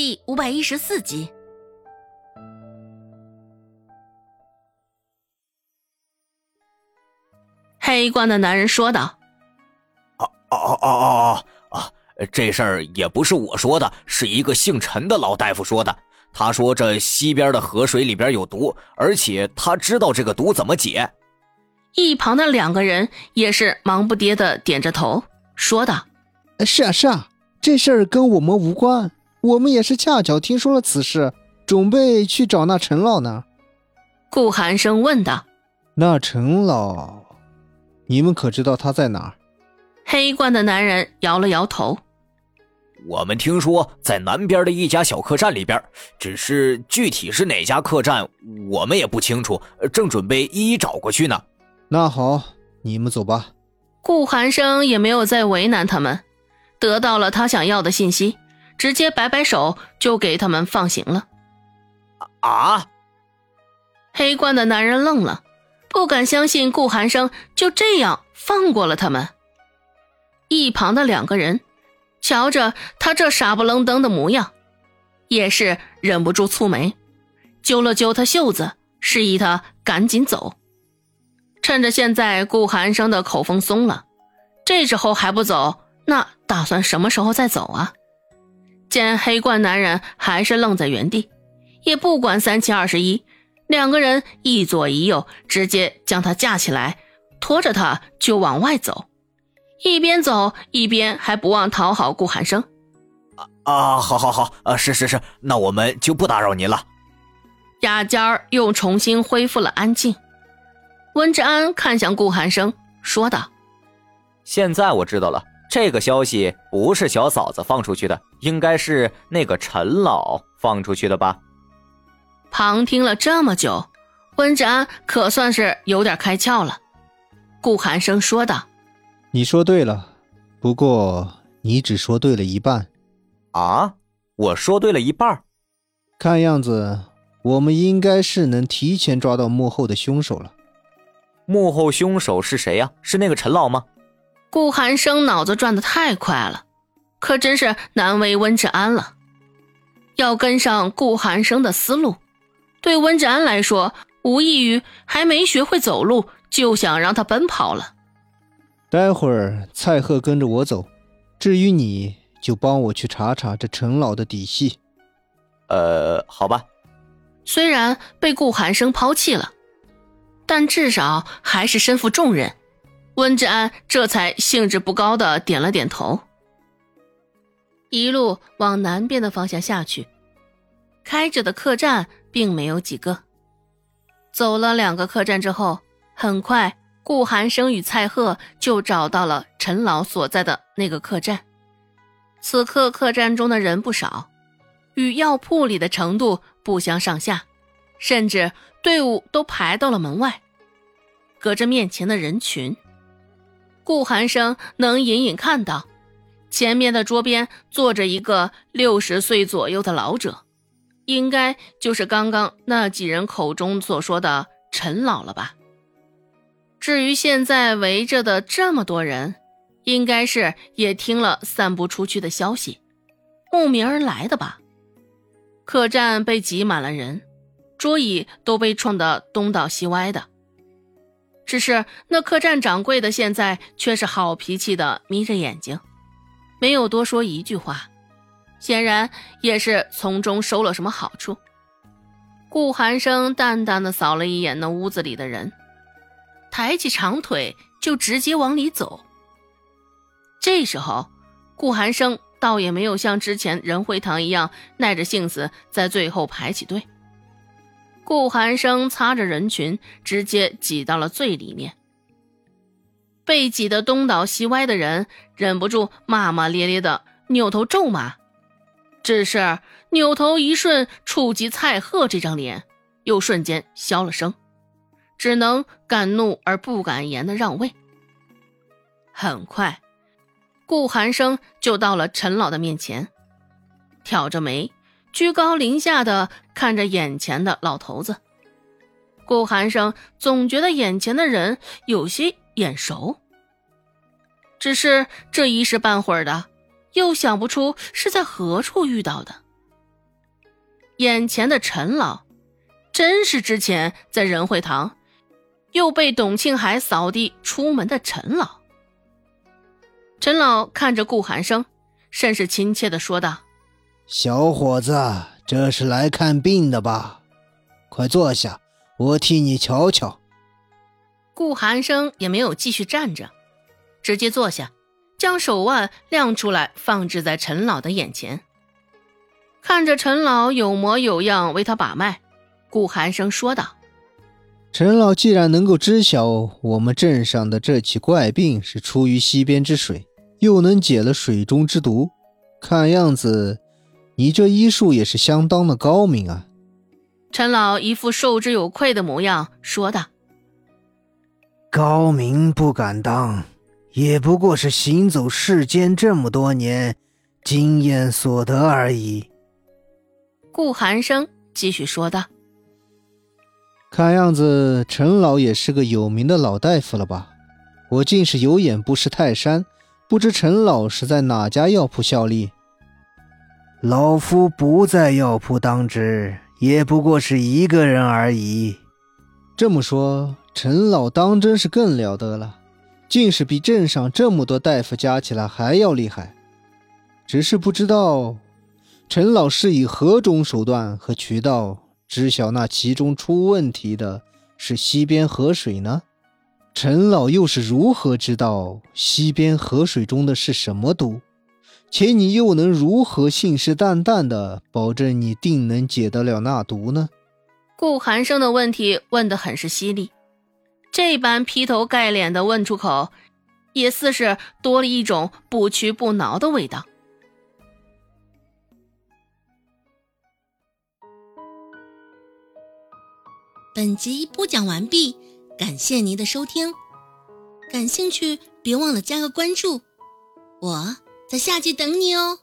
第五百一十四集。黑冠的男人说道：“哦哦哦哦哦哦，这事儿也不是我说的，是一个姓陈的老大夫说的。他说这西边的河水里边有毒，而且他知道这个毒怎么解。”一旁的两个人也是忙不迭的点着头，说道：“是啊，是啊，这事儿跟我们无关。”我们也是恰巧听说了此事，准备去找那陈老呢。顾寒生问道：“那陈老，你们可知道他在哪儿？”黑冠的男人摇了摇头：“我们听说在南边的一家小客栈里边，只是具体是哪家客栈，我们也不清楚，正准备一一找过去呢。”那好，你们走吧。顾寒生也没有再为难他们，得到了他想要的信息。直接摆摆手，就给他们放行了。啊！黑冠的男人愣了，不敢相信顾寒生就这样放过了他们。一旁的两个人瞧着他这傻不愣登的模样，也是忍不住蹙眉，揪了揪他袖子，示意他赶紧走。趁着现在顾寒生的口风松了，这时候还不走，那打算什么时候再走啊？见黑冠男人还是愣在原地，也不管三七二十一，两个人一左一右，直接将他架起来，拖着他就往外走，一边走一边还不忘讨好顾寒生。啊啊，好好好，啊是是是，那我们就不打扰您了。雅间儿又重新恢复了安静。温之安看向顾寒生，说道：“现在我知道了。”这个消息不是小嫂子放出去的，应该是那个陈老放出去的吧？旁听了这么久，温志安可算是有点开窍了。顾寒生说道：“你说对了，不过你只说对了一半。啊？我说对了一半？看样子我们应该是能提前抓到幕后的凶手了。幕后凶手是谁呀？是那个陈老吗？”顾寒生脑子转得太快了，可真是难为温志安了。要跟上顾寒生的思路，对温志安来说，无异于还没学会走路就想让他奔跑了。待会儿蔡贺跟着我走，至于你就帮我去查查这陈老的底细。呃，好吧。虽然被顾寒生抛弃了，但至少还是身负重任。温志安这才兴致不高的点了点头，一路往南边的方向下去。开着的客栈并没有几个，走了两个客栈之后，很快顾寒生与蔡贺就找到了陈老所在的那个客栈。此刻客栈中的人不少，与药铺里的程度不相上下，甚至队伍都排到了门外，隔着面前的人群。顾寒生能隐隐看到，前面的桌边坐着一个六十岁左右的老者，应该就是刚刚那几人口中所说的陈老了吧？至于现在围着的这么多人，应该是也听了散布出去的消息，慕名而来的吧？客栈被挤满了人，桌椅都被撞得东倒西歪的。只是那客栈掌柜的现在却是好脾气的，眯着眼睛，没有多说一句话，显然也是从中收了什么好处。顾寒生淡淡的扫了一眼那屋子里的人，抬起长腿就直接往里走。这时候，顾寒生倒也没有像之前仁惠堂一样耐着性子在最后排起队。顾寒生擦着人群，直接挤到了最里面。被挤得东倒西歪的人忍不住骂骂咧咧的扭头咒骂，只是扭头一瞬触及蔡贺这张脸，又瞬间消了声，只能敢怒而不敢言的让位。很快，顾寒生就到了陈老的面前，挑着眉。居高临下的看着眼前的老头子，顾寒生总觉得眼前的人有些眼熟，只是这一时半会儿的，又想不出是在何处遇到的。眼前的陈老，真是之前在仁惠堂又被董庆海扫地出门的陈老。陈老看着顾寒生，甚是亲切的说道：“小伙子，这是来看病的吧？快坐下，我替你瞧瞧。”顾寒生也没有继续站着，直接坐下，将手腕亮出来，放置在陈老的眼前。看着陈老有模有样为他把脉，顾寒生说道：“陈老既然能够知晓我们镇上的这起怪病是出于西边之水。”又能解了水中之毒，看样子你这医术也是相当的高明啊！陈老一副受之有愧的模样，说道：“高明不敢当，也不过是行走世间这么多年，经验所得而已。”顾寒生继续说道：“看样子陈老也是个有名的老大夫了吧？我竟是有眼不识泰山。”不知陈老是在哪家药铺效力？老夫不在药铺当值，也不过是一个人而已。这么说，陈老当真是更了得了，竟是比镇上这么多大夫加起来还要厉害。只是不知道，陈老是以何种手段和渠道知晓那其中出问题的是西边河水呢？陈老又是如何知道西边河水中的是什么毒？且你又能如何信誓旦旦的保证你定能解得了那毒呢？顾寒生的问题问得很是犀利，这般劈头盖脸的问出口，也似是多了一种不屈不挠的味道。本集播讲完毕。感谢您的收听，感兴趣别忘了加个关注，我在下集等你哦。